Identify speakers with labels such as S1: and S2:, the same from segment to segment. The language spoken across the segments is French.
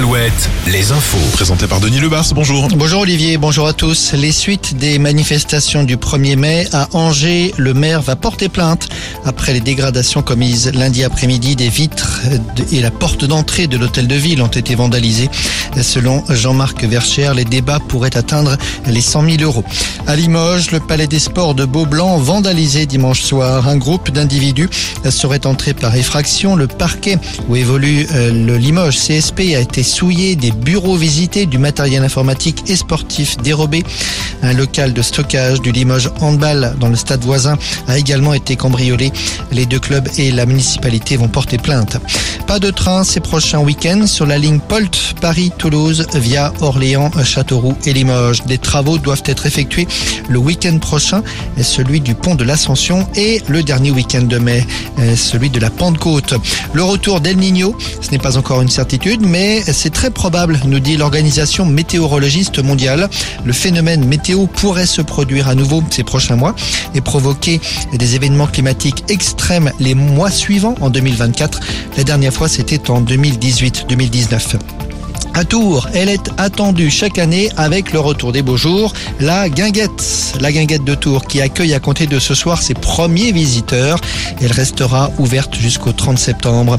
S1: Alouette, les infos.
S2: Présenté par Denis Lebars, bonjour.
S3: Bonjour Olivier, bonjour à tous. Les suites des manifestations du 1er mai à Angers, le maire va porter plainte après les dégradations commises lundi après-midi. Des vitres et la porte d'entrée de l'hôtel de ville ont été vandalisées. Selon Jean-Marc Vercher, les débats pourraient atteindre les 100 000 euros. À Limoges, le palais des sports de Beaublanc vandalisé dimanche soir. Un groupe d'individus serait entré par effraction. Le parquet où évolue euh, le Limoges CSP a été souillé, des bureaux visités, du matériel informatique et sportif dérobé. Un local de stockage du Limoges Handball dans le stade voisin a également été cambriolé. Les deux clubs et la municipalité vont porter plainte. Pas de train ces prochains week-ends sur la ligne Polt Paris-Toulouse via Orléans, Châteauroux et Limoges. Des travaux doivent être effectués le week-end prochain, celui du pont de l'Ascension et le dernier week-end de mai, celui de la Pentecôte. Le retour d'El Niño, ce n'est pas encore une certitude, mais c'est très probable, nous dit l'organisation météorologiste mondiale. Le phénomène météo pourrait se produire à nouveau ces prochains mois et provoquer des événements climatiques extrêmes les mois suivants en 2024. La dernière fois, c'était en 2018-2019. À Tours, elle est attendue chaque année avec le retour des beaux jours, la guinguette, la guinguette de Tours qui accueille à compter de ce soir ses premiers visiteurs. Elle restera ouverte jusqu'au 30 septembre.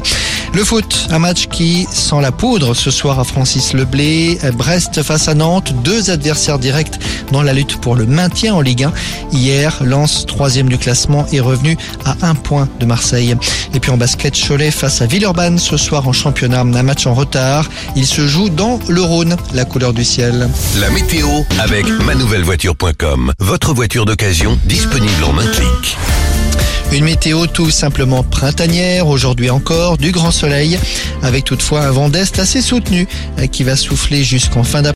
S3: Le foot, un match qui sent la poudre ce soir à Francis Leblé. Brest face à Nantes, deux adversaires directs dans la lutte pour le maintien en Ligue 1. Hier, Lens, troisième du classement, est revenu à un point de Marseille. Et puis en basket, Cholet face à Villeurbanne ce soir en championnat, un match en retard. Il se joue dans le Rhône, la couleur du ciel.
S1: La météo avec manouvellevoiture.com. Votre voiture d'occasion disponible en un clic.
S3: Une météo tout simplement printanière, aujourd'hui encore, du grand soleil, avec toutefois un vent d'est assez soutenu qui va souffler jusqu'en fin d'après.